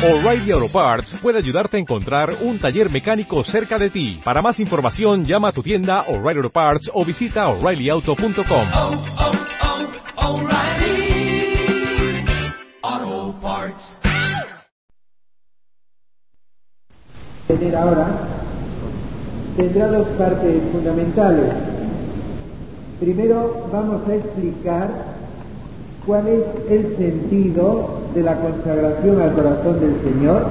O'Reilly Auto Parts puede ayudarte a encontrar un taller mecánico cerca de ti. Para más información, llama a tu tienda O'Reilly Auto Parts o visita oreillyauto.com. oh, oh, O'Reilly Auto Parts. tener ahora tendrá dos partes fundamentales. Primero vamos a explicar cuál es el sentido de la consagración al corazón del Señor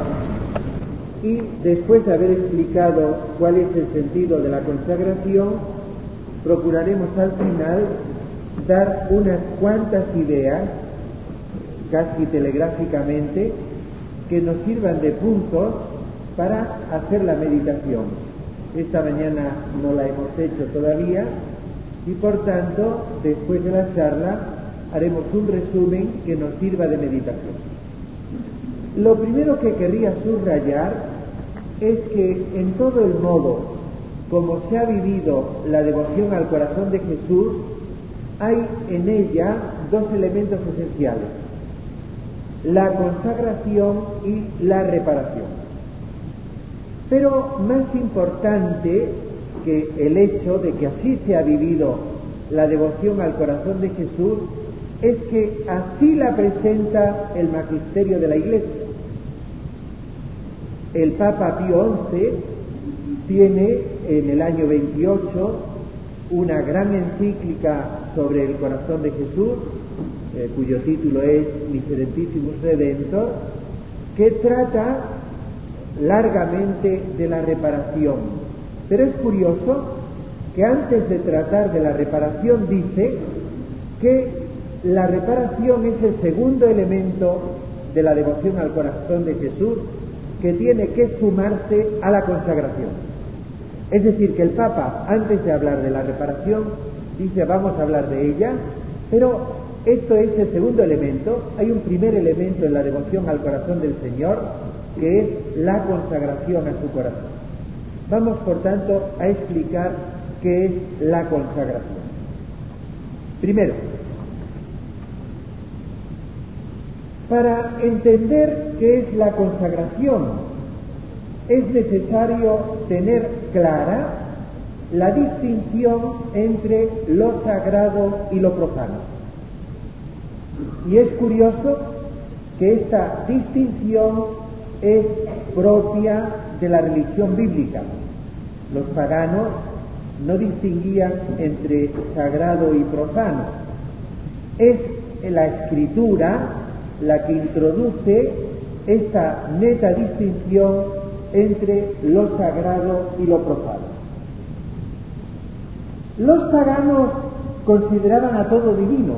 y después de haber explicado cuál es el sentido de la consagración, procuraremos al final dar unas cuantas ideas, casi telegráficamente, que nos sirvan de puntos para hacer la meditación. Esta mañana no la hemos hecho todavía y por tanto, después de la charla, haremos un resumen que nos sirva de meditación. Lo primero que querría subrayar es que en todo el modo como se ha vivido la devoción al corazón de Jesús, hay en ella dos elementos esenciales, la consagración y la reparación. Pero más importante que el hecho de que así se ha vivido la devoción al corazón de Jesús es que así la presenta el magisterio de la Iglesia. El Papa Pío XI tiene en el año 28 una gran encíclica sobre el corazón de Jesús, eh, cuyo título es Miserentissimus Redentor, que trata largamente de la reparación. Pero es curioso que antes de tratar de la reparación dice que la reparación es el segundo elemento de la devoción al corazón de Jesús que tiene que sumarse a la consagración. Es decir, que el Papa, antes de hablar de la reparación, dice vamos a hablar de ella, pero esto es el segundo elemento. Hay un primer elemento en la devoción al corazón del Señor, que es la consagración a su corazón. Vamos, por tanto, a explicar qué es la consagración. Primero, para entender qué es la consagración, es necesario tener clara la distinción entre lo sagrado y lo profano. Y es curioso que esta distinción es propia de la religión bíblica. Los paganos no distinguían entre sagrado y profano. Es la escritura la que introduce esta neta distinción entre lo sagrado y lo profano. Los paganos consideraban a todo divino,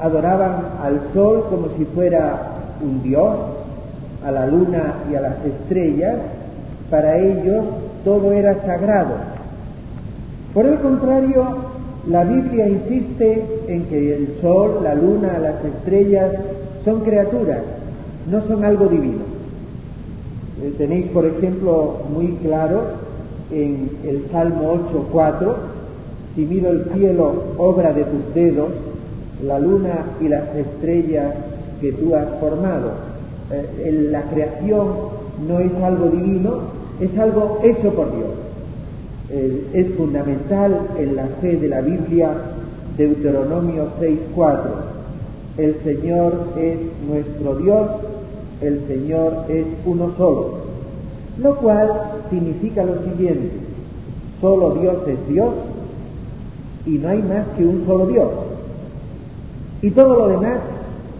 adoraban al sol como si fuera un dios, a la luna y a las estrellas, para ellos todo era sagrado. Por el contrario, la Biblia insiste en que el sol, la luna, las estrellas son criaturas, no son algo divino. Eh, tenéis, por ejemplo, muy claro en el Salmo 8.4, si miro el cielo, obra de tus dedos, la luna y las estrellas que tú has formado. Eh, la creación no es algo divino, es algo hecho por Dios. Eh, es fundamental en la fe de la Biblia Deuteronomio 6.4. El Señor es nuestro Dios, el Señor es uno solo. Lo cual significa lo siguiente, solo Dios es Dios y no hay más que un solo Dios. Y todo lo demás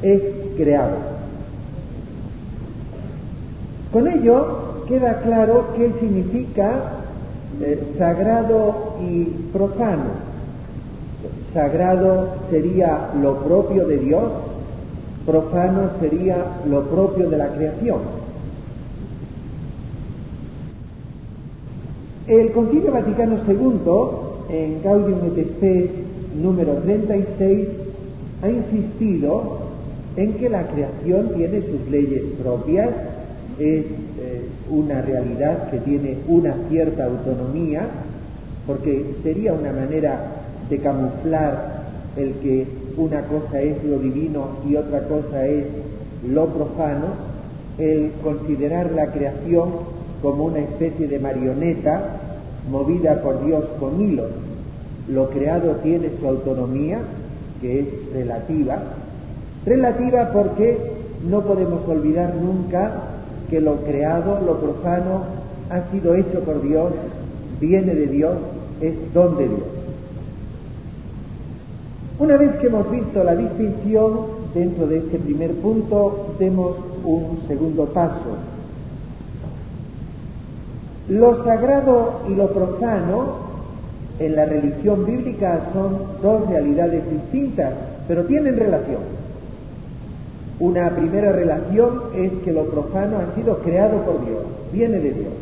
es creado. Con ello queda claro qué significa eh, sagrado y profano. Sagrado sería lo propio de Dios, profano sería lo propio de la creación. El Concilio Vaticano II, en Gaudium et Spes número 36, ha insistido en que la creación tiene sus leyes propias, es eh, una realidad que tiene una cierta autonomía, porque sería una manera de camuflar el que una cosa es lo divino y otra cosa es lo profano, el considerar la creación como una especie de marioneta movida por Dios con hilos. Lo creado tiene su autonomía, que es relativa. Relativa porque no podemos olvidar nunca que lo creado, lo profano, ha sido hecho por Dios, viene de Dios, es don de Dios. Una vez que hemos visto la distinción dentro de este primer punto, demos un segundo paso. Lo sagrado y lo profano en la religión bíblica son dos realidades distintas, pero tienen relación. Una primera relación es que lo profano ha sido creado por Dios, viene de Dios.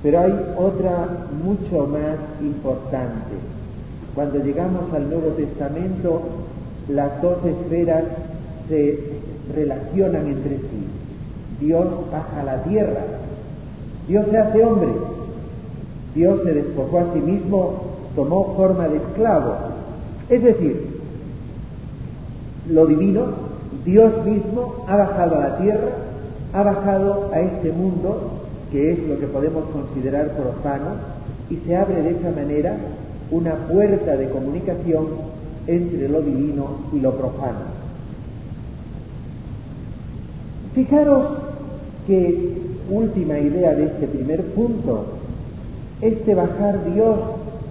Pero hay otra mucho más importante. Cuando llegamos al Nuevo Testamento, las dos esferas se relacionan entre sí. Dios baja a la tierra, Dios se hace hombre, Dios se despojó a sí mismo, tomó forma de esclavo. Es decir, lo divino, Dios mismo ha bajado a la tierra, ha bajado a este mundo, que es lo que podemos considerar profano, y se abre de esa manera una puerta de comunicación entre lo divino y lo profano. Fijaros que última idea de este primer punto, este bajar Dios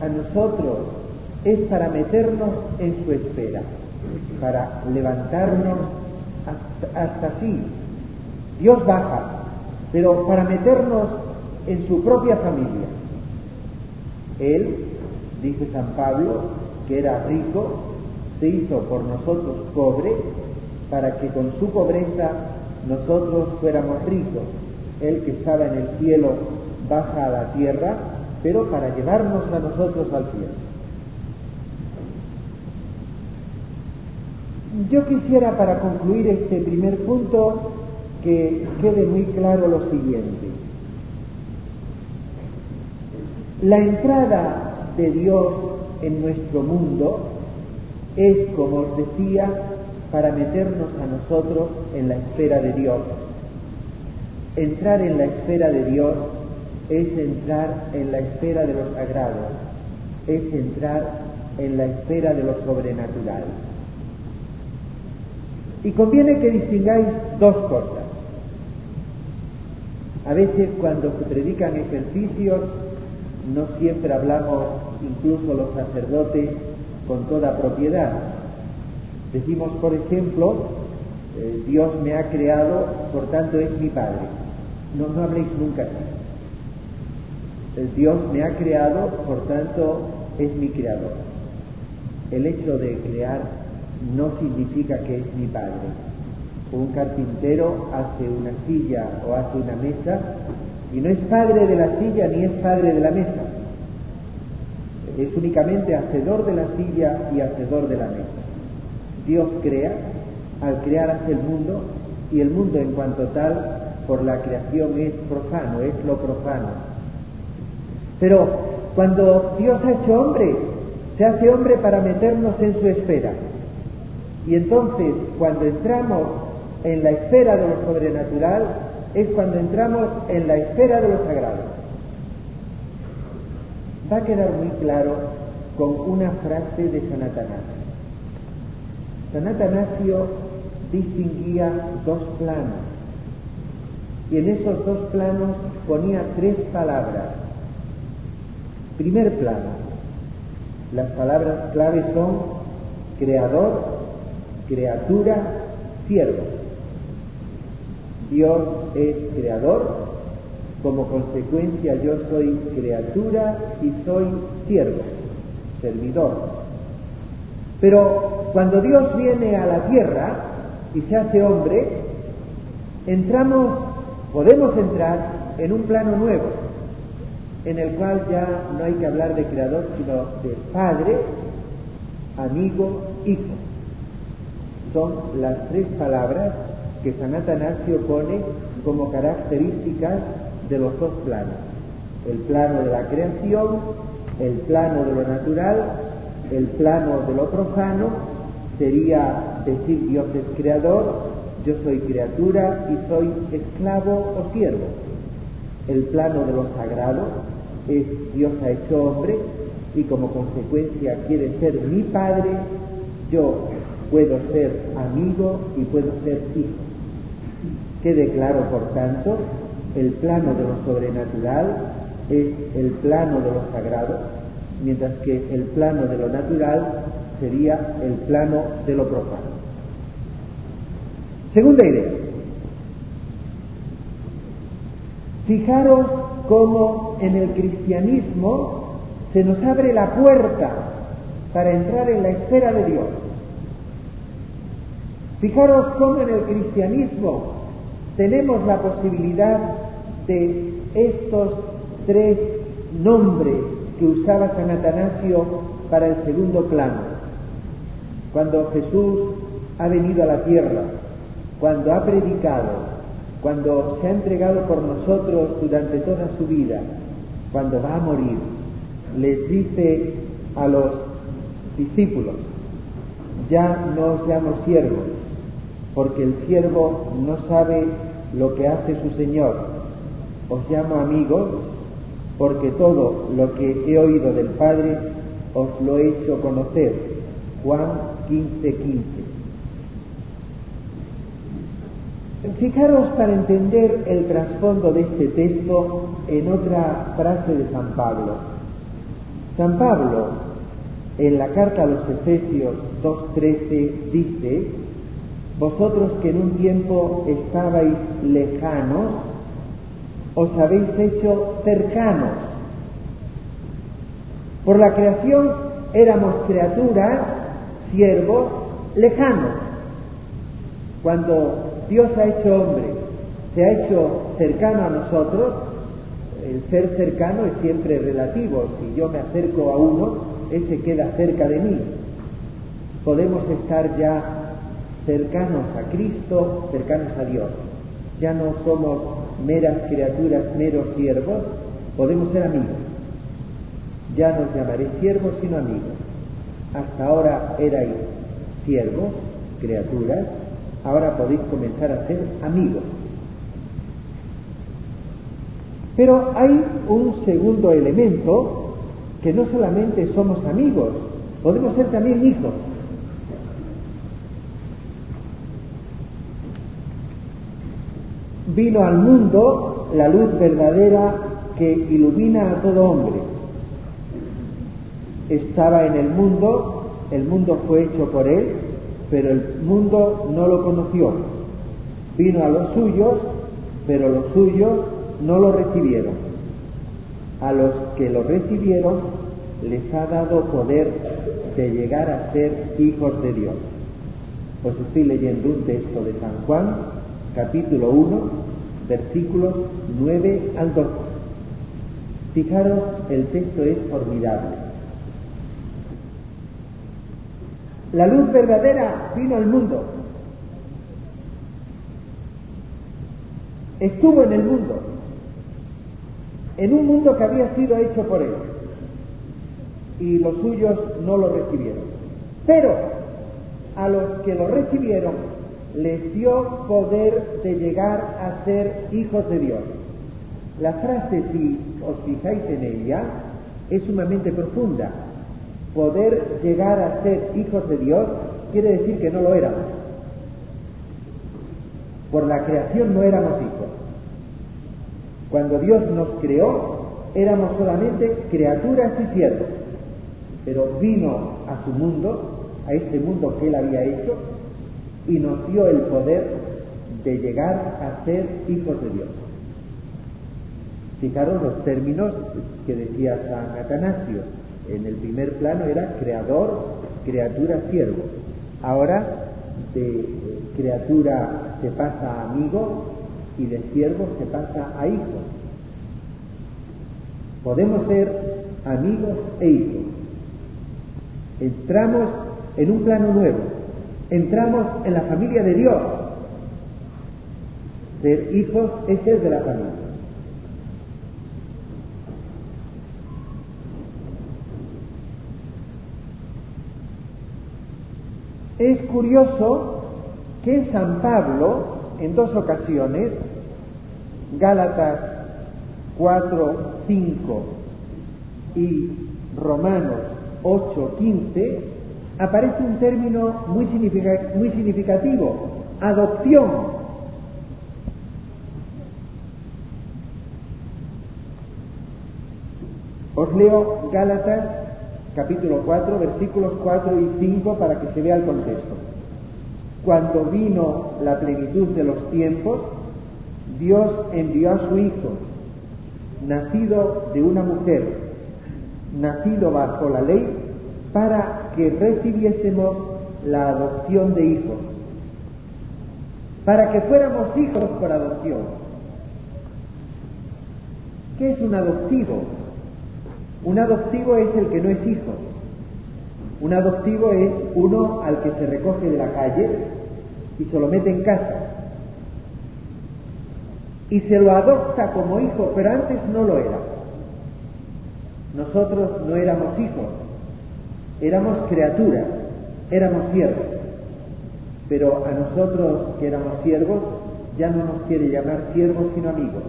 a nosotros es para meternos en su espera, para levantarnos hasta, hasta así. Dios baja, pero para meternos en su propia familia. Él, dice San Pablo, que era rico, se hizo por nosotros pobre, para que con su pobreza nosotros fuéramos ricos. Él que estaba en el cielo baja a la tierra, pero para llevarnos a nosotros al cielo. Yo quisiera para concluir este primer punto que quede muy claro lo siguiente. La entrada de Dios en nuestro mundo es, como os decía, para meternos a nosotros en la esfera de Dios. Entrar en la esfera de Dios es entrar en la esfera de lo sagrado, es entrar en la esfera de lo sobrenatural. Y conviene que distingáis dos cosas. A veces cuando se predican ejercicios, no siempre hablamos, incluso los sacerdotes, con toda propiedad. Decimos, por ejemplo, eh, Dios me ha creado, por tanto es mi Padre. No, no habléis nunca así. Dios me ha creado, por tanto es mi creador. El hecho de crear no significa que es mi Padre. Un carpintero hace una silla o hace una mesa y no es padre de la silla ni es padre de la mesa. Es únicamente hacedor de la silla y hacedor de la mesa. Dios crea, al crear hace el mundo y el mundo en cuanto tal por la creación es profano, es lo profano. Pero cuando Dios ha hecho hombre, se hace hombre para meternos en su esfera. Y entonces, cuando entramos en la esfera de lo sobrenatural, es cuando entramos en la esfera de lo sagrado. Va a quedar muy claro con una frase de San Atanasio. San Atanasio distinguía dos planos y en esos dos planos ponía tres palabras. Primer plano, las palabras claves son creador, criatura, siervo. Dios es creador, como consecuencia yo soy criatura y soy siervo, servidor. Pero cuando Dios viene a la tierra y se hace hombre, entramos, podemos entrar en un plano nuevo, en el cual ya no hay que hablar de creador, sino de padre, amigo, hijo. Son las tres palabras que San Atanasio pone como características de los dos planos. El plano de la creación, el plano de lo natural, el plano de lo profano, sería decir Dios es creador, yo soy criatura y soy esclavo o siervo. El plano de lo sagrado es Dios ha hecho hombre y como consecuencia quiere ser mi padre, yo puedo ser amigo y puedo ser hijo. Quede claro, por tanto, el plano de lo sobrenatural es el plano de lo sagrado, mientras que el plano de lo natural sería el plano de lo profano. Segunda idea. Fijaros cómo en el cristianismo se nos abre la puerta para entrar en la esfera de Dios. Fijaros cómo en el cristianismo tenemos la posibilidad de estos tres nombres que usaba San Atanasio para el segundo plano. Cuando Jesús ha venido a la tierra, cuando ha predicado, cuando se ha entregado por nosotros durante toda su vida, cuando va a morir, les dice a los discípulos, ya no llamo siervos, porque el siervo no sabe lo que hace su Señor. Os llamo amigos, porque todo lo que he oído del Padre os lo he hecho conocer. Juan 15, 15. Fijaros para entender el trasfondo de este texto en otra frase de San Pablo. San Pablo, en la carta a los Efesios 2.13, dice, vosotros que en un tiempo estabais lejanos, os habéis hecho cercanos. Por la creación éramos criaturas, siervos, lejanos. Cuando Dios ha hecho hombre, se ha hecho cercano a nosotros, el ser cercano es siempre relativo. Si yo me acerco a uno, ese queda cerca de mí. Podemos estar ya cercanos a Cristo, cercanos a Dios. Ya no somos meras criaturas, meros siervos, podemos ser amigos. Ya no os llamaré siervos, sino amigos. Hasta ahora erais siervos, criaturas, ahora podéis comenzar a ser amigos. Pero hay un segundo elemento que no solamente somos amigos, podemos ser también hijos. Vino al mundo la luz verdadera que ilumina a todo hombre. Estaba en el mundo, el mundo fue hecho por él, pero el mundo no lo conoció. Vino a los suyos, pero los suyos no lo recibieron. A los que lo recibieron les ha dado poder de llegar a ser hijos de Dios. Os estoy leyendo un texto de San Juan, capítulo 1, versículos 9 al 12. Fijaros, el texto es formidable. La luz verdadera vino al mundo. Estuvo en el mundo, en un mundo que había sido hecho por él. Y los suyos no lo recibieron. Pero a los que lo recibieron les dio poder de llegar a ser hijos de Dios. La frase, si os fijáis en ella, es sumamente profunda. Poder llegar a ser hijos de Dios quiere decir que no lo éramos. Por la creación no éramos hijos. Cuando Dios nos creó, éramos solamente criaturas y siervos. Pero vino a su mundo, a este mundo que Él había hecho, y nos dio el poder de llegar a ser hijos de Dios. Fijaros los términos que decía San Atanasio. En el primer plano era creador, criatura, siervo. Ahora de criatura se pasa a amigo y de siervo se pasa a hijo. Podemos ser amigos e hijos. Entramos en un plano nuevo, entramos en la familia de Dios. Ser hijos es ser de la familia. Es curioso que San Pablo en dos ocasiones, Gálatas 4, 5 y Romanos 8, 15, aparece un término muy, significativo, adopción. Os leo Gálatas capítulo 4, versículos 4 y 5 para que se vea el contexto. Cuando vino la plenitud de los tiempos, Dios envió a su Hijo, nacido de una mujer, nacido bajo la ley, para que recibiésemos la adopción de hijos, para que fuéramos hijos por adopción. ¿Qué es un adoptivo? Un adoptivo es el que no es hijo. Un adoptivo es uno al que se recoge de la calle y se lo mete en casa. Y se lo adopta como hijo, pero antes no lo era. Nosotros no éramos hijos, éramos criaturas, éramos siervos. Pero a nosotros que éramos siervos, ya no nos quiere llamar siervos sino amigos.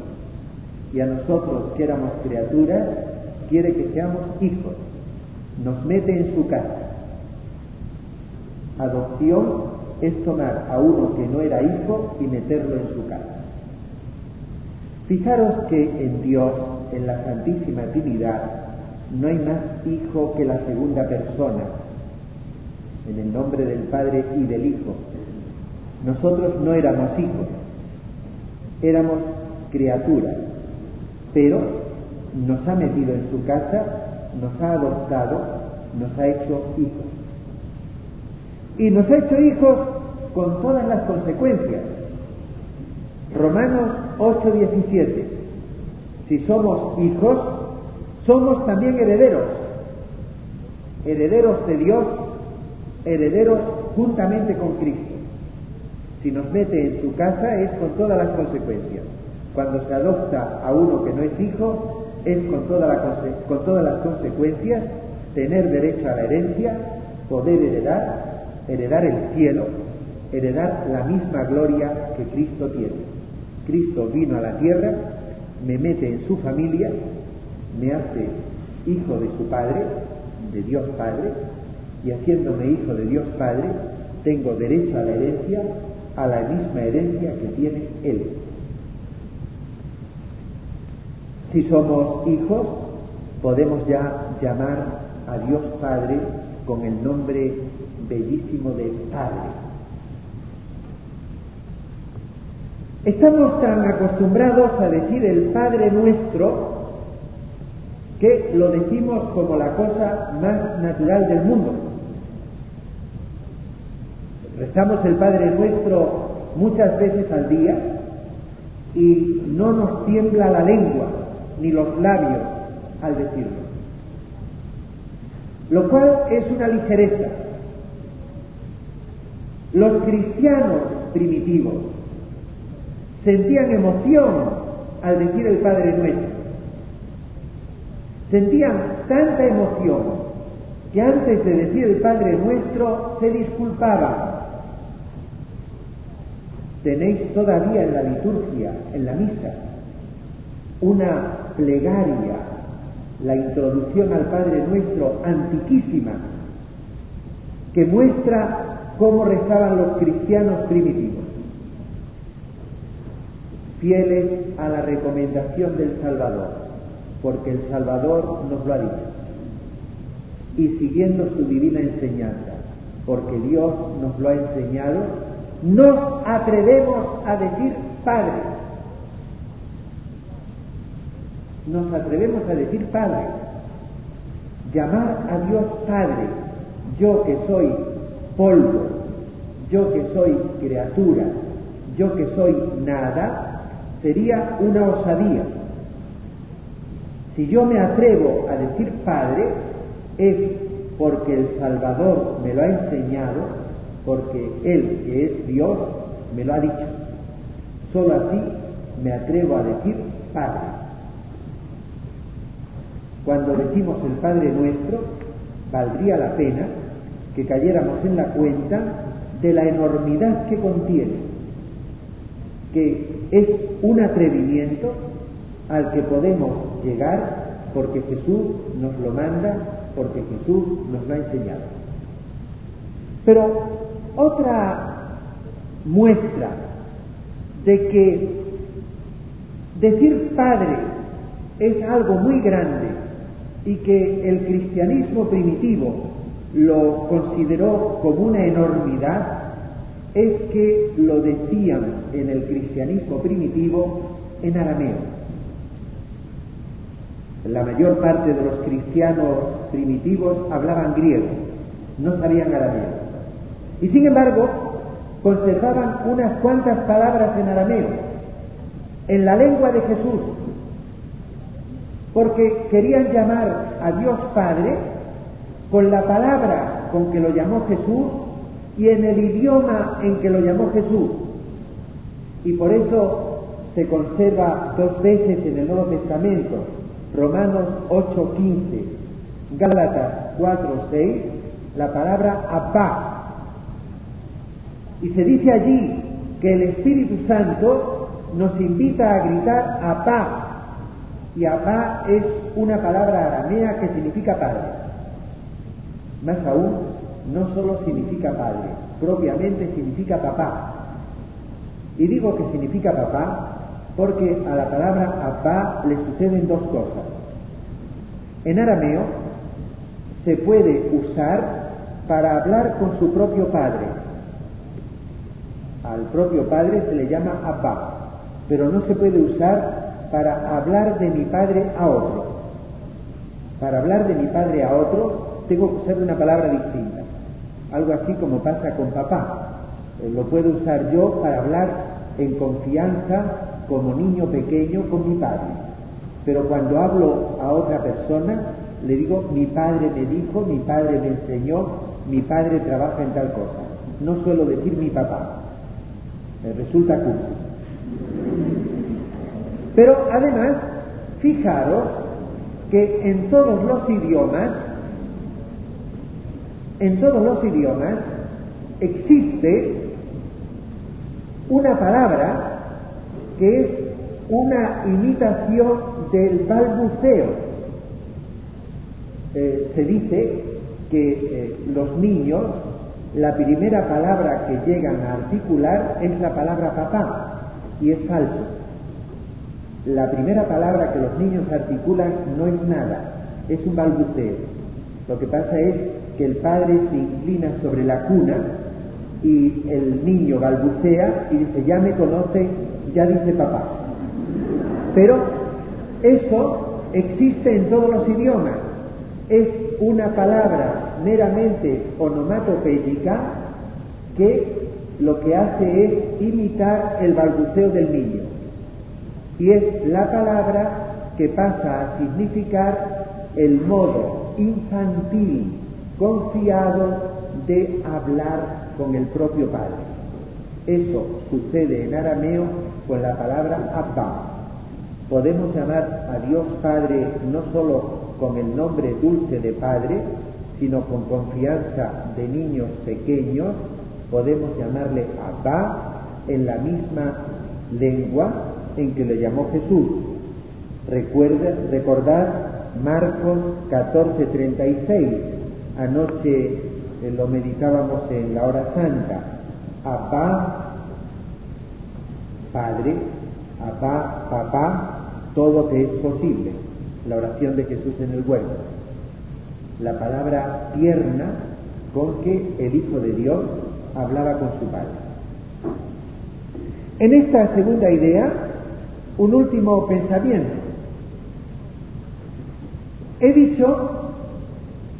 Y a nosotros que éramos criaturas, quiere que seamos hijos, nos mete en su casa. Adopción es tomar a uno que no era hijo y meterlo en su casa. Fijaros que en Dios, en la Santísima Trinidad, no hay más hijo que la segunda persona, en el nombre del Padre y del Hijo. Nosotros no éramos hijos, éramos criaturas, pero nos ha metido en su casa, nos ha adoptado, nos ha hecho hijos. Y nos ha hecho hijos con todas las consecuencias. Romanos 8:17. Si somos hijos, somos también herederos. Herederos de Dios, herederos juntamente con Cristo. Si nos mete en su casa es con todas las consecuencias. Cuando se adopta a uno que no es hijo, es con, con todas las consecuencias tener derecho a la herencia, poder heredar, heredar el cielo, heredar la misma gloria que Cristo tiene. Cristo vino a la tierra, me mete en su familia, me hace hijo de su Padre, de Dios Padre, y haciéndome hijo de Dios Padre, tengo derecho a la herencia, a la misma herencia que tiene Él. Si somos hijos, podemos ya llamar a Dios Padre con el nombre bellísimo de Padre. Estamos tan acostumbrados a decir el Padre nuestro que lo decimos como la cosa más natural del mundo. Rezamos el Padre nuestro muchas veces al día y no nos tiembla la lengua ni los labios al decirlo. Lo cual es una ligereza. Los cristianos primitivos sentían emoción al decir el Padre Nuestro. Sentían tanta emoción que antes de decir el Padre Nuestro se disculpaban. Tenéis todavía en la liturgia, en la misa, una plegaria, la introducción al Padre Nuestro antiquísima, que muestra cómo rezaban los cristianos primitivos, fieles a la recomendación del Salvador, porque el Salvador nos lo ha dicho, y siguiendo su divina enseñanza, porque Dios nos lo ha enseñado, nos atrevemos a decir Padre, nos atrevemos a decir Padre, llamar a Dios Padre, yo que soy polvo, yo que soy criatura, yo que soy nada, sería una osadía. Si yo me atrevo a decir Padre, es porque el Salvador me lo ha enseñado, porque Él, que es Dios, me lo ha dicho. Solo así me atrevo a decir Padre. Cuando decimos el Padre nuestro, valdría la pena que cayéramos en la cuenta de la enormidad que contiene, que es un atrevimiento al que podemos llegar porque Jesús nos lo manda, porque Jesús nos lo ha enseñado. Pero otra muestra de que decir Padre es algo muy grande y que el cristianismo primitivo lo consideró como una enormidad, es que lo decían en el cristianismo primitivo en arameo. La mayor parte de los cristianos primitivos hablaban griego, no sabían arameo. Y sin embargo, conservaban unas cuantas palabras en arameo, en la lengua de Jesús, porque querían llamar a Dios Padre con la palabra con que lo llamó Jesús y en el idioma en que lo llamó Jesús. Y por eso se conserva dos veces en el Nuevo Testamento Romanos 8:15, Gálatas 4:6, la palabra Abba. Y se dice allí que el Espíritu Santo nos invita a gritar Abba. Y Abba es una palabra aramea que significa padre. Más aún, no solo significa padre, propiamente significa papá. Y digo que significa papá porque a la palabra Abba le suceden dos cosas. En arameo se puede usar para hablar con su propio padre. Al propio padre se le llama Abba, pero no se puede usar para hablar de mi padre a otro. Para hablar de mi padre a otro tengo que usar una palabra distinta. Algo así como pasa con papá. Lo puedo usar yo para hablar en confianza como niño pequeño con mi padre. Pero cuando hablo a otra persona, le digo, mi padre me dijo, mi padre me enseñó, mi padre trabaja en tal cosa. No suelo decir mi papá. Me resulta cursi. Pero además, fijaros que en todos los idiomas, en todos los idiomas, existe una palabra que es una imitación del balbuceo. Eh, se dice que eh, los niños, la primera palabra que llegan a articular es la palabra papá, y es falso. La primera palabra que los niños articulan no es nada, es un balbuceo. Lo que pasa es que el padre se inclina sobre la cuna y el niño balbucea y dice, ya me conoce ya dice papá. Pero eso existe en todos los idiomas. Es una palabra meramente onomatopéyica que lo que hace es imitar el balbuceo del niño. Y es la palabra que pasa a significar el modo infantil, confiado de hablar con el propio Padre. Eso sucede en arameo con la palabra Abba. Podemos llamar a Dios Padre no solo con el nombre dulce de Padre, sino con confianza de niños pequeños, podemos llamarle Abba en la misma lengua en que le llamó Jesús. Recuerda, recordad Marcos 14:36. Anoche eh, lo meditábamos en la hora santa. Abba Padre, papá, papá, todo te es posible. La oración de Jesús en el huerto. La palabra tierna con que el Hijo de Dios hablaba con su Padre. En esta segunda idea, un último pensamiento. He dicho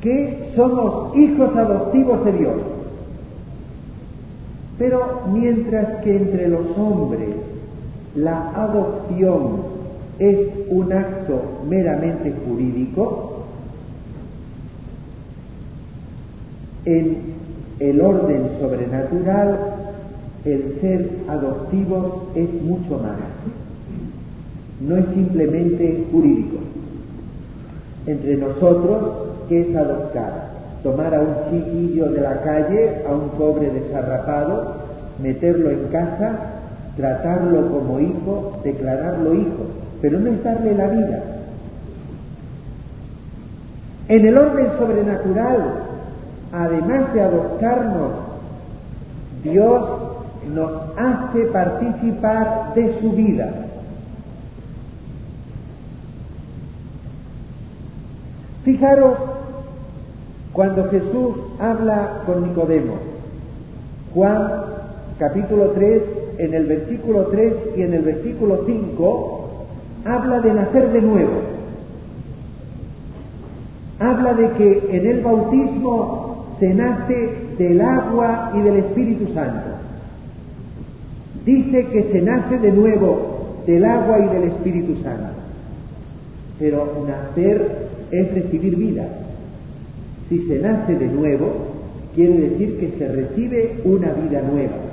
que somos hijos adoptivos de Dios. Pero mientras que entre los hombres la adopción es un acto meramente jurídico, en el orden sobrenatural el ser adoptivo es mucho más. No es simplemente jurídico. Entre nosotros, ¿qué es adoptar? tomar a un chiquillo de la calle, a un pobre desarrapado, meterlo en casa, tratarlo como hijo, declararlo hijo, pero no es darle la vida. En el orden sobrenatural, además de adoptarnos, Dios nos hace participar de su vida. Fijaros cuando Jesús habla con Nicodemo, Juan capítulo 3, en el versículo 3 y en el versículo 5, habla de nacer de nuevo. Habla de que en el bautismo se nace del agua y del Espíritu Santo. Dice que se nace de nuevo del agua y del Espíritu Santo. Pero nacer es recibir vida. Si se nace de nuevo, quiere decir que se recibe una vida nueva.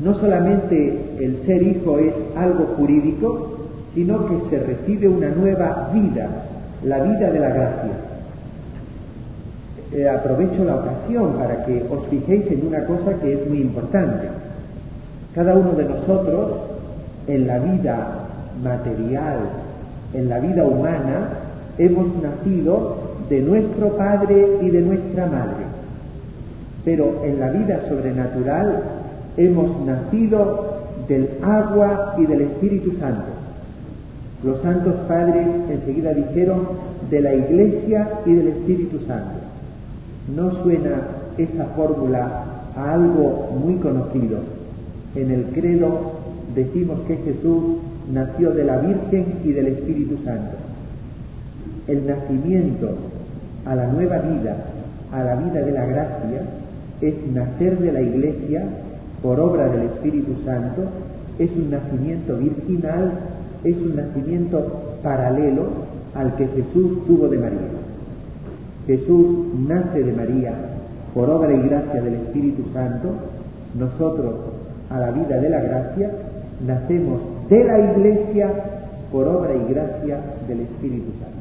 No solamente el ser hijo es algo jurídico, sino que se recibe una nueva vida, la vida de la gracia. Eh, aprovecho la ocasión para que os fijéis en una cosa que es muy importante. Cada uno de nosotros, en la vida material, en la vida humana, hemos nacido de nuestro Padre y de nuestra Madre. Pero en la vida sobrenatural hemos nacido del agua y del Espíritu Santo. Los santos padres enseguida dijeron de la Iglesia y del Espíritu Santo. ¿No suena esa fórmula a algo muy conocido? En el credo decimos que Jesús nació de la Virgen y del Espíritu Santo. El nacimiento a la nueva vida, a la vida de la gracia, es nacer de la Iglesia por obra del Espíritu Santo, es un nacimiento virginal, es un nacimiento paralelo al que Jesús tuvo de María. Jesús nace de María por obra y gracia del Espíritu Santo, nosotros a la vida de la gracia nacemos de la Iglesia por obra y gracia del Espíritu Santo.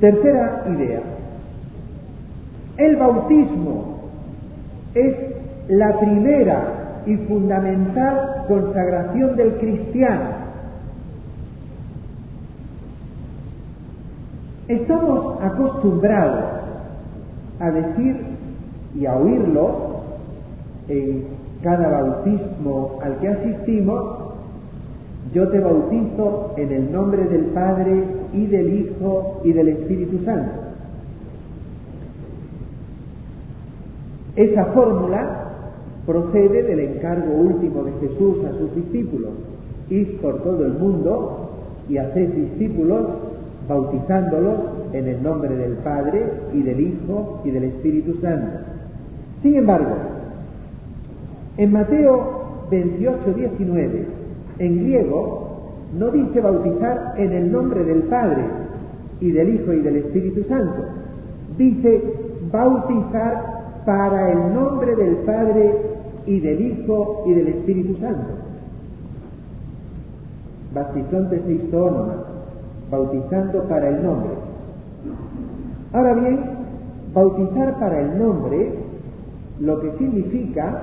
Tercera idea. El bautismo es la primera y fundamental consagración del cristiano. Estamos acostumbrados a decir y a oírlo en cada bautismo al que asistimos, yo te bautizo en el nombre del Padre y del Hijo y del Espíritu Santo. Esa fórmula procede del encargo último de Jesús a sus discípulos. Id por todo el mundo y haced discípulos bautizándolos en el nombre del Padre y del Hijo y del Espíritu Santo. Sin embargo, en Mateo 28, 19, en griego, no dice bautizar en el nombre del Padre y del Hijo y del Espíritu Santo. Dice bautizar para el nombre del Padre y del Hijo y del Espíritu Santo. Baptizonte se bautizando para el nombre. Ahora bien, bautizar para el nombre, lo que significa,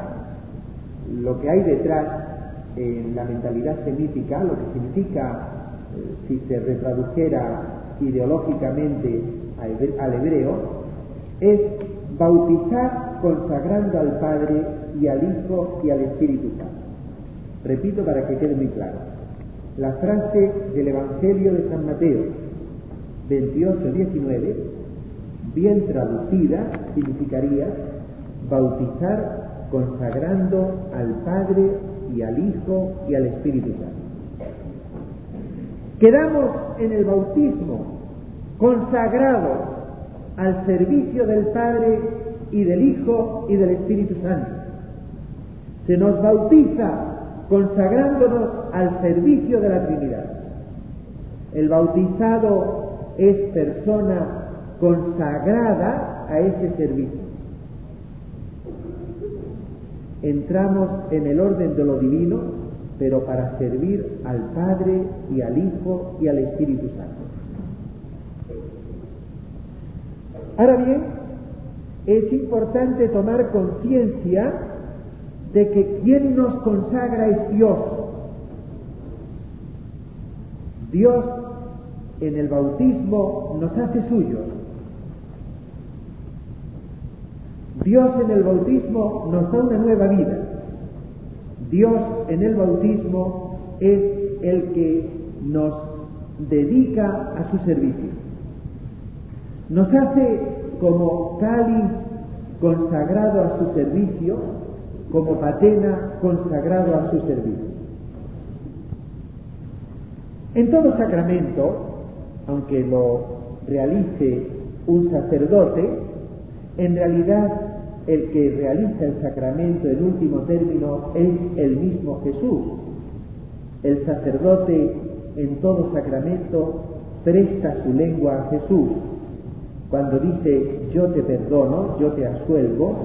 lo que hay detrás en la mentalidad semítica, lo que significa, eh, si se retradujera ideológicamente al hebreo, es bautizar consagrando al Padre y al Hijo y al Espíritu Santo. Repito para que quede muy claro. La frase del Evangelio de San Mateo 28-19, bien traducida, significaría bautizar consagrando al Padre y al Hijo y al Espíritu Santo. Quedamos en el bautismo consagrados al servicio del Padre y del Hijo y del Espíritu Santo. Se nos bautiza consagrándonos al servicio de la Trinidad. El bautizado es persona consagrada a ese servicio entramos en el orden de lo divino, pero para servir al Padre y al Hijo y al Espíritu Santo. Ahora bien, es importante tomar conciencia de que quien nos consagra es Dios. Dios en el bautismo nos hace suyos. Dios en el bautismo nos da una nueva vida. Dios en el bautismo es el que nos dedica a su servicio. Nos hace como cáliz consagrado a su servicio, como patena consagrado a su servicio. En todo sacramento, aunque lo realice un sacerdote, en realidad el que realiza el sacramento en último término es el mismo Jesús. El sacerdote en todo sacramento presta su lengua a Jesús. Cuando dice yo te perdono, yo te asuelvo,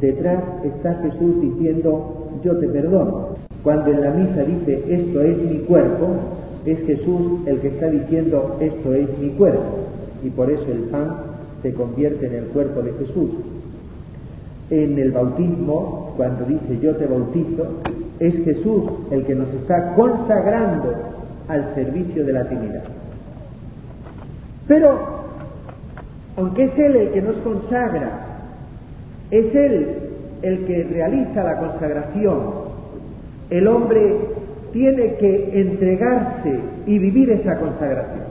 detrás está Jesús diciendo yo te perdono. Cuando en la misa dice esto es mi cuerpo, es Jesús el que está diciendo esto es mi cuerpo. Y por eso el pan se convierte en el cuerpo de Jesús. En el bautismo, cuando dice yo te bautizo, es Jesús el que nos está consagrando al servicio de la Trinidad. Pero, aunque es Él el que nos consagra, es Él el que realiza la consagración, el hombre tiene que entregarse y vivir esa consagración.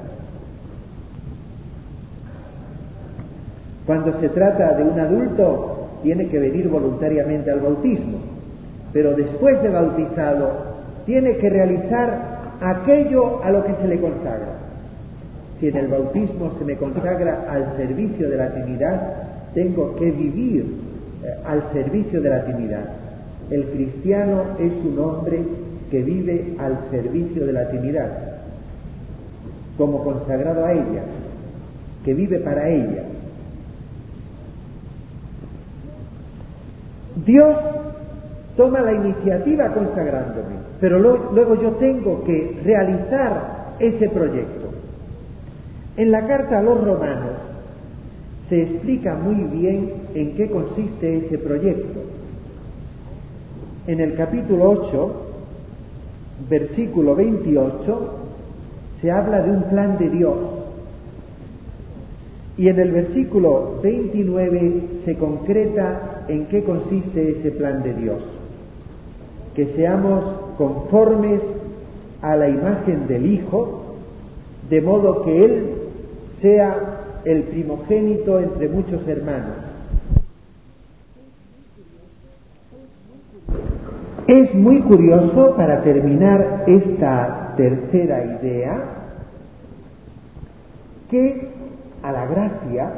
Cuando se trata de un adulto, tiene que venir voluntariamente al bautismo, pero después de bautizado, tiene que realizar aquello a lo que se le consagra. Si en el bautismo se me consagra al servicio de la Trinidad, tengo que vivir eh, al servicio de la Trinidad. El cristiano es un hombre que vive al servicio de la Trinidad, como consagrado a ella, que vive para ella. Dios toma la iniciativa consagrándome, pero luego yo tengo que realizar ese proyecto. En la carta a los romanos se explica muy bien en qué consiste ese proyecto. En el capítulo 8, versículo 28, se habla de un plan de Dios. Y en el versículo 29 se concreta en qué consiste ese plan de Dios. Que seamos conformes a la imagen del Hijo, de modo que Él sea el primogénito entre muchos hermanos. Es muy curioso para terminar esta tercera idea que a la gracia,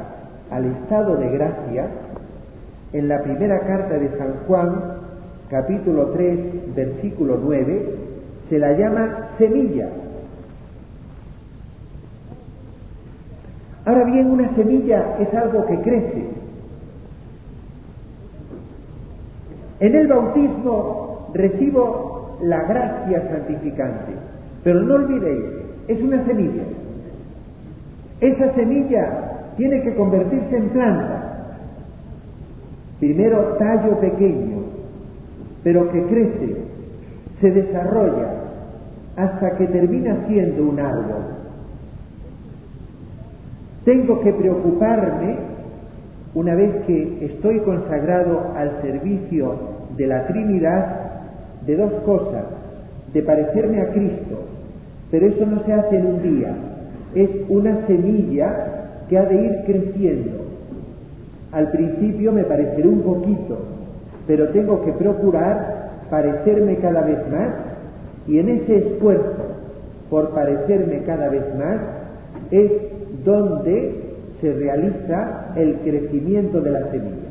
al estado de gracia, en la primera carta de San Juan, capítulo 3, versículo 9, se la llama semilla. Ahora bien, una semilla es algo que crece. En el bautismo recibo la gracia santificante, pero no olvidéis, es una semilla. Esa semilla tiene que convertirse en planta. Primero tallo pequeño, pero que crece, se desarrolla, hasta que termina siendo un árbol. Tengo que preocuparme, una vez que estoy consagrado al servicio de la Trinidad, de dos cosas, de parecerme a Cristo, pero eso no se hace en un día, es una semilla que ha de ir creciendo. Al principio me pareceré un poquito, pero tengo que procurar parecerme cada vez más y en ese esfuerzo por parecerme cada vez más es donde se realiza el crecimiento de la semilla.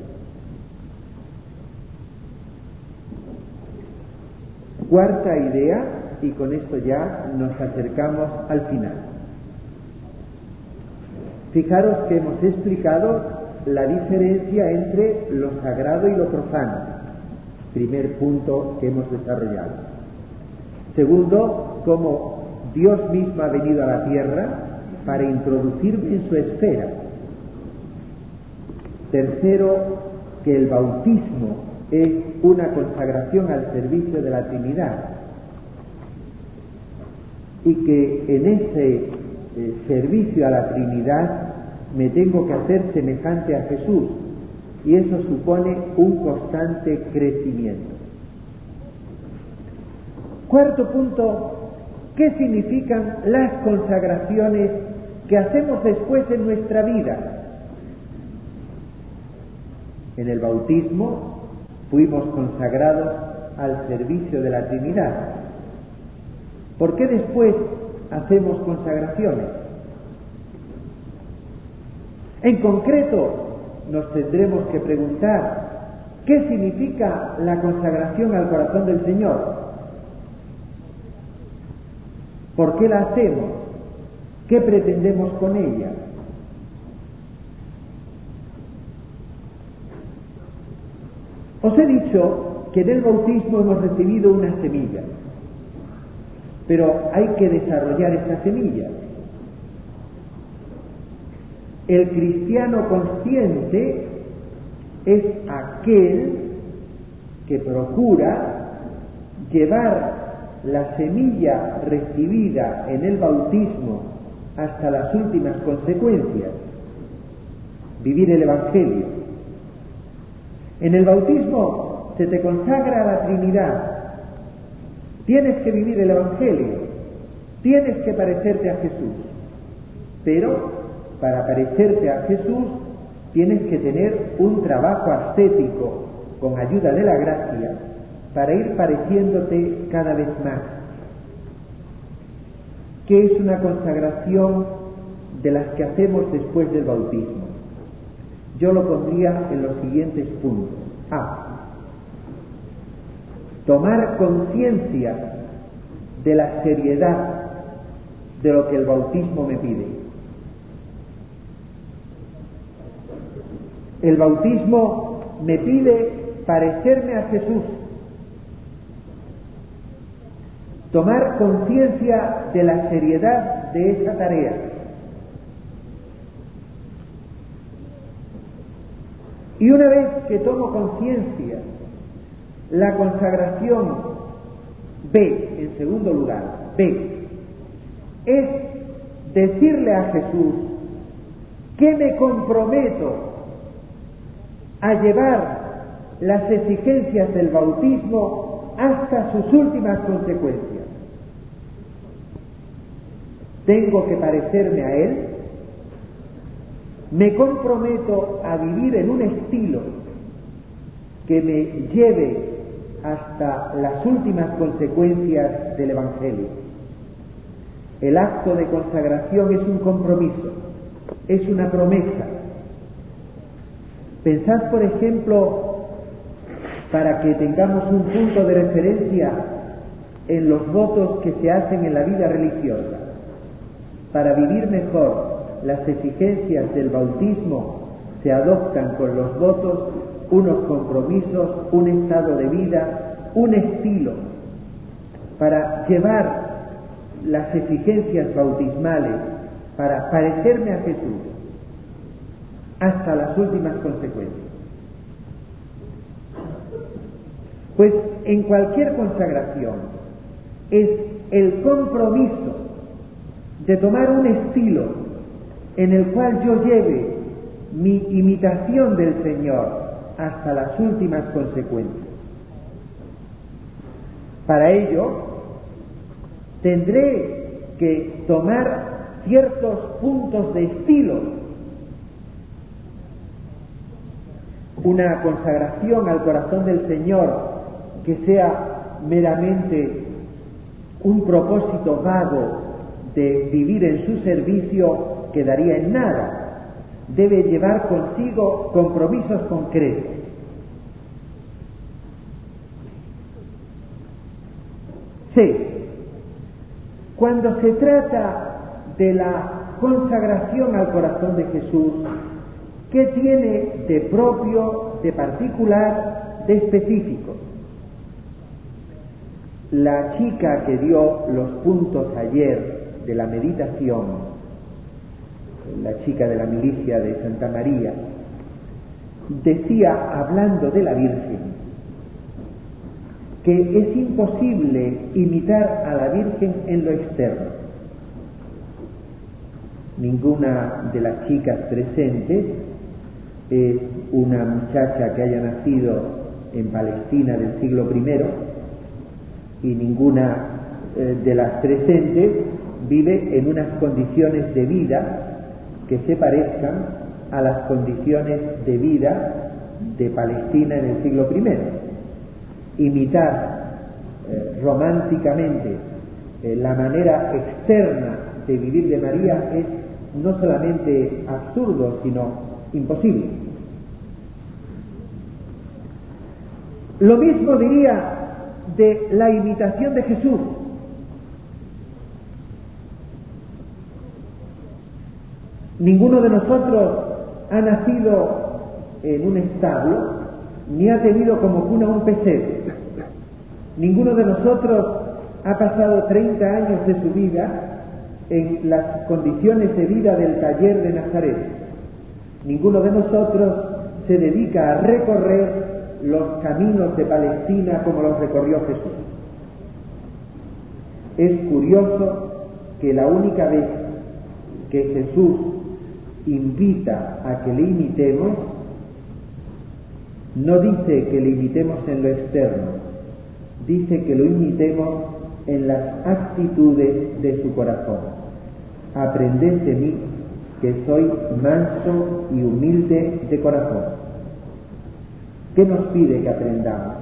Cuarta idea, y con esto ya nos acercamos al final. Fijaros que hemos explicado la diferencia entre lo sagrado y lo profano. Primer punto que hemos desarrollado. Segundo, cómo Dios mismo ha venido a la tierra para introducirme en su esfera. Tercero, que el bautismo es una consagración al servicio de la Trinidad y que en ese eh, servicio a la Trinidad me tengo que hacer semejante a Jesús y eso supone un constante crecimiento. Cuarto punto, ¿qué significan las consagraciones que hacemos después en nuestra vida? En el bautismo fuimos consagrados al servicio de la Trinidad. ¿Por qué después hacemos consagraciones? En concreto, nos tendremos que preguntar qué significa la consagración al corazón del Señor. ¿Por qué la hacemos? ¿Qué pretendemos con ella? Os he dicho que en el bautismo hemos recibido una semilla, pero hay que desarrollar esa semilla. El cristiano consciente es aquel que procura llevar la semilla recibida en el bautismo hasta las últimas consecuencias, vivir el Evangelio. En el bautismo se te consagra a la Trinidad. Tienes que vivir el Evangelio. Tienes que parecerte a Jesús. Pero para parecerte a Jesús tienes que tener un trabajo ascético con ayuda de la gracia para ir pareciéndote cada vez más. ¿Qué es una consagración de las que hacemos después del bautismo? Yo lo pondría en los siguientes puntos. A. Tomar conciencia de la seriedad de lo que el bautismo me pide. El bautismo me pide parecerme a Jesús. Tomar conciencia de la seriedad de esa tarea. Y una vez que tomo conciencia, la consagración B, en segundo lugar, B, es decirle a Jesús que me comprometo a llevar las exigencias del bautismo hasta sus últimas consecuencias. Tengo que parecerme a Él me comprometo a vivir en un estilo que me lleve hasta las últimas consecuencias del Evangelio. El acto de consagración es un compromiso, es una promesa. Pensad, por ejemplo, para que tengamos un punto de referencia en los votos que se hacen en la vida religiosa, para vivir mejor las exigencias del bautismo se adoptan con los votos unos compromisos, un estado de vida, un estilo para llevar las exigencias bautismales, para parecerme a Jesús hasta las últimas consecuencias. Pues en cualquier consagración es el compromiso de tomar un estilo en el cual yo lleve mi imitación del Señor hasta las últimas consecuencias. Para ello, tendré que tomar ciertos puntos de estilo, una consagración al corazón del Señor que sea meramente un propósito vago de vivir en su servicio quedaría en nada. Debe llevar consigo compromisos concretos. C. Cuando se trata de la consagración al corazón de Jesús, ¿qué tiene de propio, de particular, de específico? La chica que dio los puntos ayer de la meditación la chica de la milicia de Santa María, decía, hablando de la Virgen, que es imposible imitar a la Virgen en lo externo. Ninguna de las chicas presentes es una muchacha que haya nacido en Palestina del siglo I y ninguna eh, de las presentes vive en unas condiciones de vida que se parezcan a las condiciones de vida de Palestina en el siglo I. Imitar eh, románticamente eh, la manera externa de vivir de María es no solamente absurdo, sino imposible. Lo mismo diría de la imitación de Jesús. Ninguno de nosotros ha nacido en un establo ni ha tenido como cuna un pesebre. Ninguno de nosotros ha pasado 30 años de su vida en las condiciones de vida del taller de Nazaret. Ninguno de nosotros se dedica a recorrer los caminos de Palestina como los recorrió Jesús. Es curioso que la única vez que Jesús invita a que le imitemos, no dice que le imitemos en lo externo, dice que lo imitemos en las actitudes de su corazón. Aprended de mí, que soy manso y humilde de corazón. ¿Qué nos pide que aprendamos?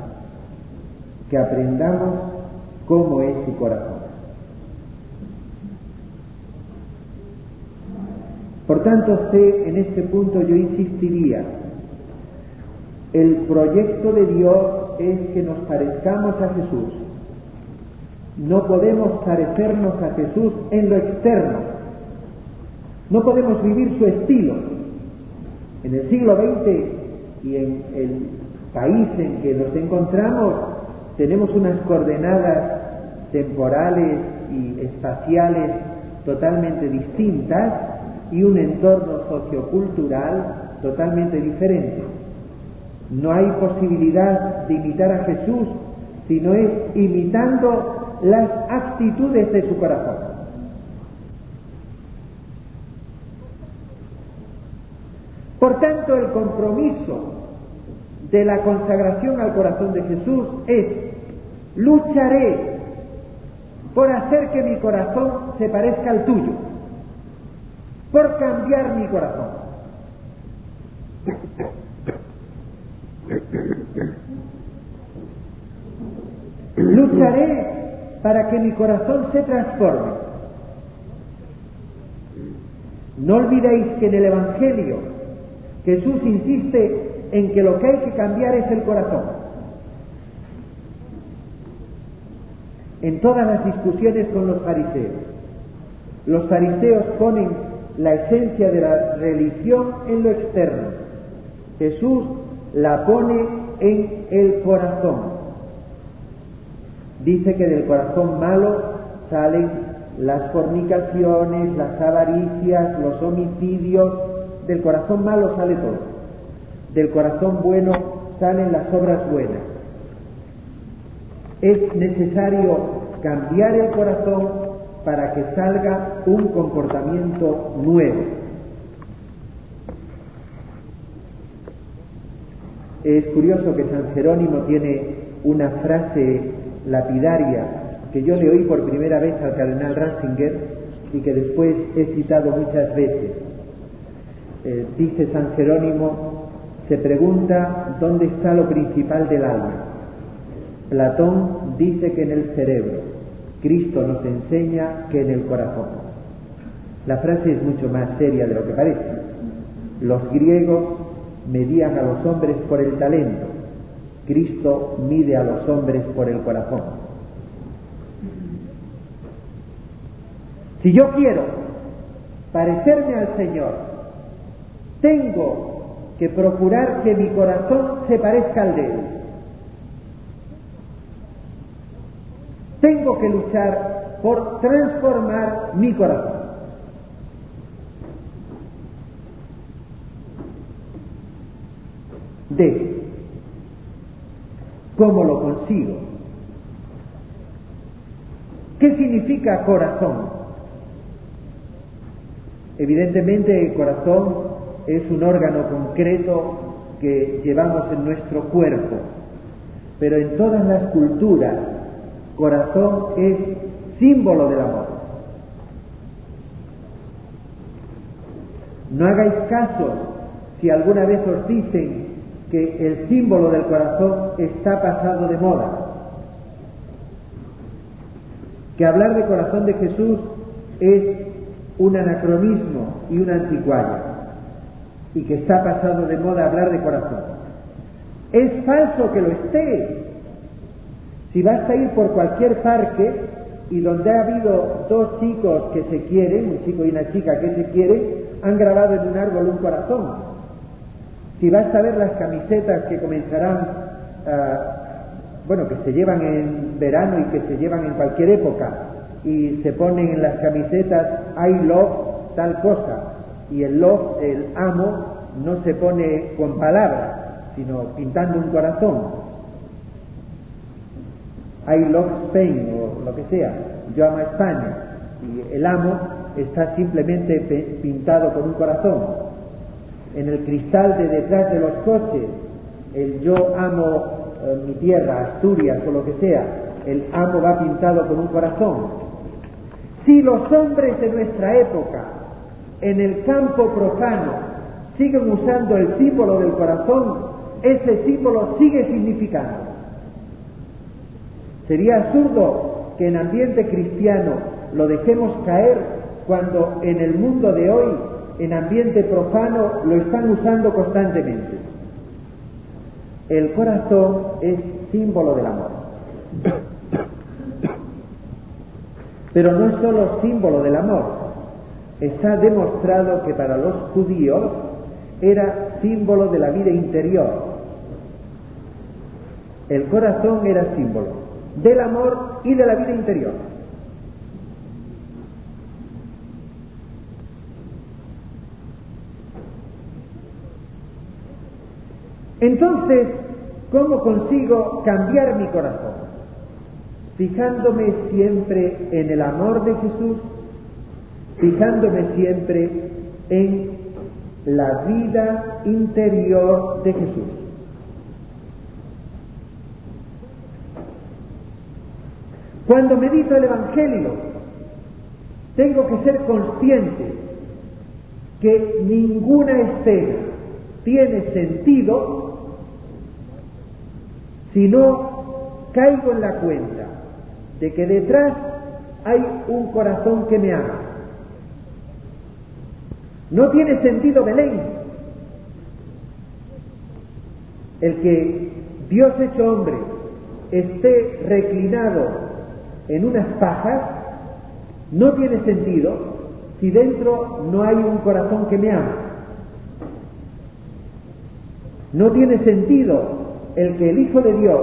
Que aprendamos cómo es su corazón. Por tanto, sé, en este punto yo insistiría, el proyecto de Dios es que nos parezcamos a Jesús. No podemos parecernos a Jesús en lo externo. No podemos vivir su estilo. En el siglo XX y en el país en que nos encontramos tenemos unas coordenadas temporales y espaciales totalmente distintas y un entorno sociocultural totalmente diferente. No hay posibilidad de imitar a Jesús si no es imitando las actitudes de su corazón. Por tanto, el compromiso de la consagración al corazón de Jesús es lucharé por hacer que mi corazón se parezca al tuyo por cambiar mi corazón. Lucharé para que mi corazón se transforme. No olvidéis que en el Evangelio Jesús insiste en que lo que hay que cambiar es el corazón. En todas las discusiones con los fariseos, los fariseos ponen la esencia de la religión en lo externo. Jesús la pone en el corazón. Dice que del corazón malo salen las fornicaciones, las avaricias, los homicidios. Del corazón malo sale todo. Del corazón bueno salen las obras buenas. Es necesario cambiar el corazón para que salga un comportamiento nuevo. Es curioso que San Jerónimo tiene una frase lapidaria que yo le oí por primera vez al cardenal Ratzinger y que después he citado muchas veces. Eh, dice San Jerónimo, se pregunta dónde está lo principal del alma. Platón dice que en el cerebro. Cristo nos enseña que en el corazón. La frase es mucho más seria de lo que parece. Los griegos medían a los hombres por el talento. Cristo mide a los hombres por el corazón. Si yo quiero parecerme al Señor, tengo que procurar que mi corazón se parezca al de Él. Tengo que luchar por transformar mi corazón. de. ¿Cómo lo consigo? ¿Qué significa corazón? Evidentemente el corazón es un órgano concreto que llevamos en nuestro cuerpo, pero en todas las culturas corazón es símbolo del amor. No hagáis caso si alguna vez os dicen que el símbolo del corazón está pasado de moda. Que hablar de corazón de Jesús es un anacronismo y una anticuaria. Y que está pasado de moda hablar de corazón. Es falso que lo esté. Si basta ir por cualquier parque y donde ha habido dos chicos que se quieren, un chico y una chica que se quieren, han grabado en un árbol un corazón. Si basta ver las camisetas que comenzarán, ah, bueno, que se llevan en verano y que se llevan en cualquier época, y se ponen en las camisetas I love tal cosa, y el love, el amo, no se pone con palabras, sino pintando un corazón. I love Spain o lo que sea, yo amo España, y el amo está simplemente pintado con un corazón. En el cristal de detrás de los coches, el yo amo eh, mi tierra, Asturias o lo que sea, el amo va pintado con un corazón. Si los hombres de nuestra época, en el campo profano, siguen usando el símbolo del corazón, ese símbolo sigue significando. Sería absurdo que en ambiente cristiano lo dejemos caer cuando en el mundo de hoy, en ambiente profano, lo están usando constantemente. El corazón es símbolo del amor. Pero no es solo símbolo del amor. Está demostrado que para los judíos era símbolo de la vida interior. El corazón era símbolo del amor y de la vida interior. Entonces, ¿cómo consigo cambiar mi corazón? Fijándome siempre en el amor de Jesús, fijándome siempre en la vida interior de Jesús. Cuando medito el Evangelio, tengo que ser consciente que ninguna escena tiene sentido si no caigo en la cuenta de que detrás hay un corazón que me ama. No tiene sentido Belén. El que Dios hecho hombre esté reclinado en unas pajas no tiene sentido si dentro no hay un corazón que me ama. No tiene sentido el que el Hijo de Dios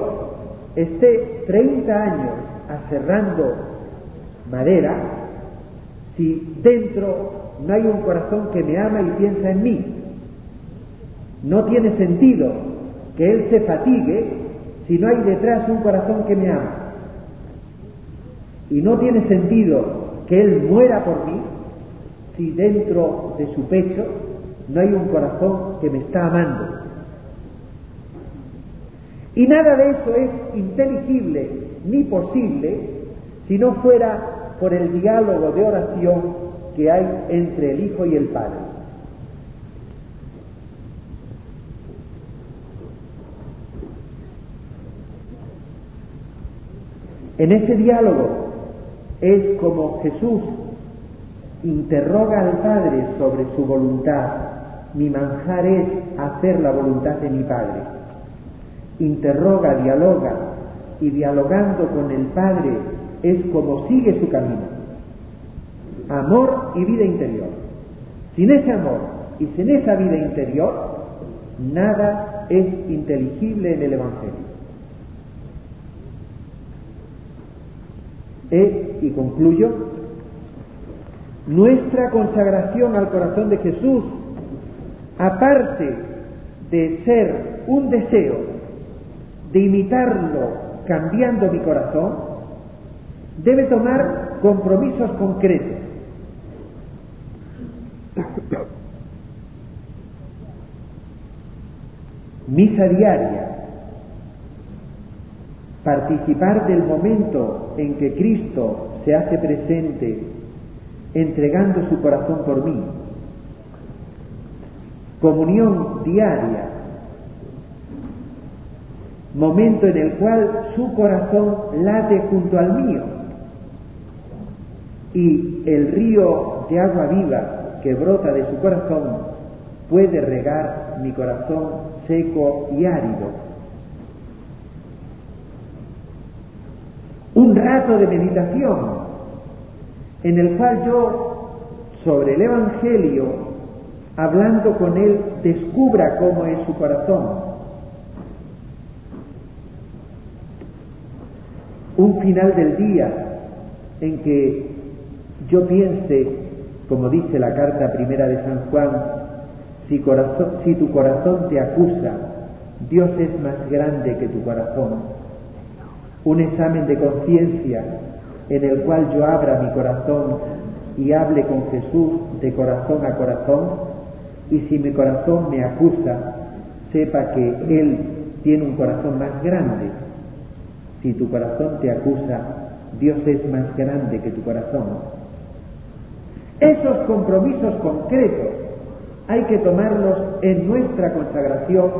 esté 30 años aserrando madera, si dentro no hay un corazón que me ama y piensa en mí, no tiene sentido que Él se fatigue si no hay detrás un corazón que me ama. Y no tiene sentido que Él muera por mí si dentro de su pecho no hay un corazón que me está amando. Y nada de eso es inteligible ni posible si no fuera por el diálogo de oración que hay entre el Hijo y el Padre. En ese diálogo es como Jesús interroga al Padre sobre su voluntad. Mi manjar es hacer la voluntad de mi Padre interroga, dialoga y dialogando con el Padre es como sigue su camino. Amor y vida interior. Sin ese amor y sin esa vida interior, nada es inteligible en el Evangelio. Y concluyo, nuestra consagración al corazón de Jesús, aparte de ser un deseo de imitarlo cambiando mi corazón, debe tomar compromisos concretos. Misa diaria, participar del momento en que Cristo se hace presente entregando su corazón por mí, comunión diaria, momento en el cual su corazón late junto al mío y el río de agua viva que brota de su corazón puede regar mi corazón seco y árido. Un rato de meditación en el cual yo, sobre el Evangelio, hablando con él, descubra cómo es su corazón. Un final del día en que yo piense, como dice la carta primera de San Juan, si, si tu corazón te acusa, Dios es más grande que tu corazón. Un examen de conciencia en el cual yo abra mi corazón y hable con Jesús de corazón a corazón, y si mi corazón me acusa, sepa que Él tiene un corazón más grande. Si tu corazón te acusa, Dios es más grande que tu corazón. Esos compromisos concretos hay que tomarlos en nuestra consagración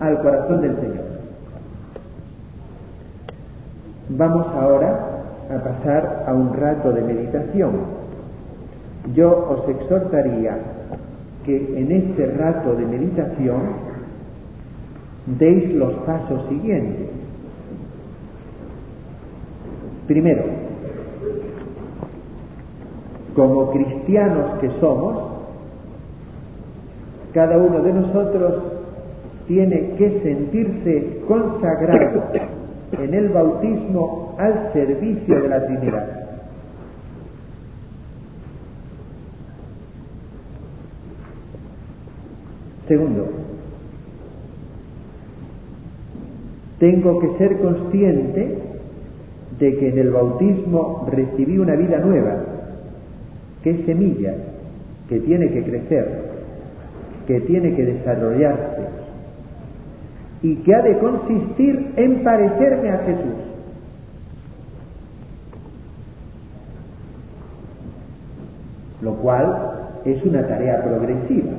al corazón del Señor. Vamos ahora a pasar a un rato de meditación. Yo os exhortaría que en este rato de meditación deis los pasos siguientes. Primero, como cristianos que somos, cada uno de nosotros tiene que sentirse consagrado en el bautismo al servicio de la Trinidad. Segundo, tengo que ser consciente de que en el bautismo recibí una vida nueva, que es semilla, que tiene que crecer, que tiene que desarrollarse, y que ha de consistir en parecerme a Jesús. Lo cual es una tarea progresiva.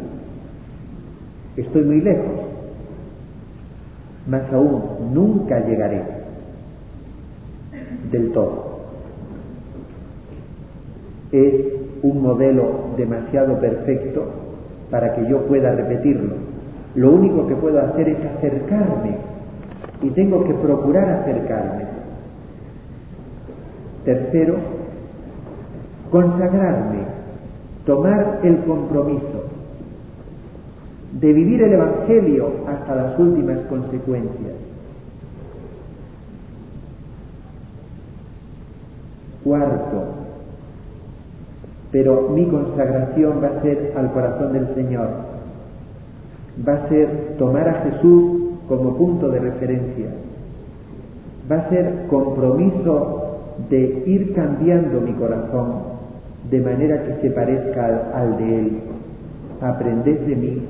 Estoy muy lejos. Más aún, nunca llegaré del todo. Es un modelo demasiado perfecto para que yo pueda repetirlo lo único que puedo hacer es acercarme y tengo que procurar acercarme. Tercero, consagrarme, tomar el compromiso de vivir el Evangelio hasta las últimas consecuencias. Cuarto, pero mi consagración va a ser al corazón del Señor va a ser tomar a Jesús como punto de referencia, va a ser compromiso de ir cambiando mi corazón de manera que se parezca al, de Él. Aprended de mí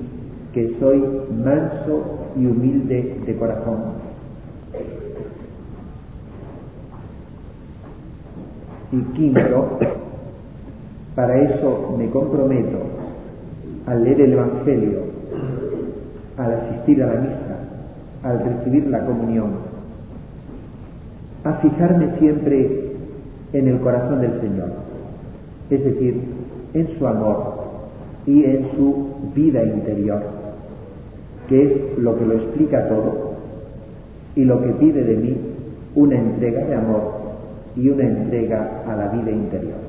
que soy manso y humilde de corazón. Y quinto, para eso me comprometo al leer el Evangelio al asistir a la misa, al recibir la comunión, a fijarme siempre en el corazón del Señor, es decir, en su amor y en su vida interior, que es lo que lo explica todo y lo que pide de mí una entrega de amor y una entrega a la vida interior.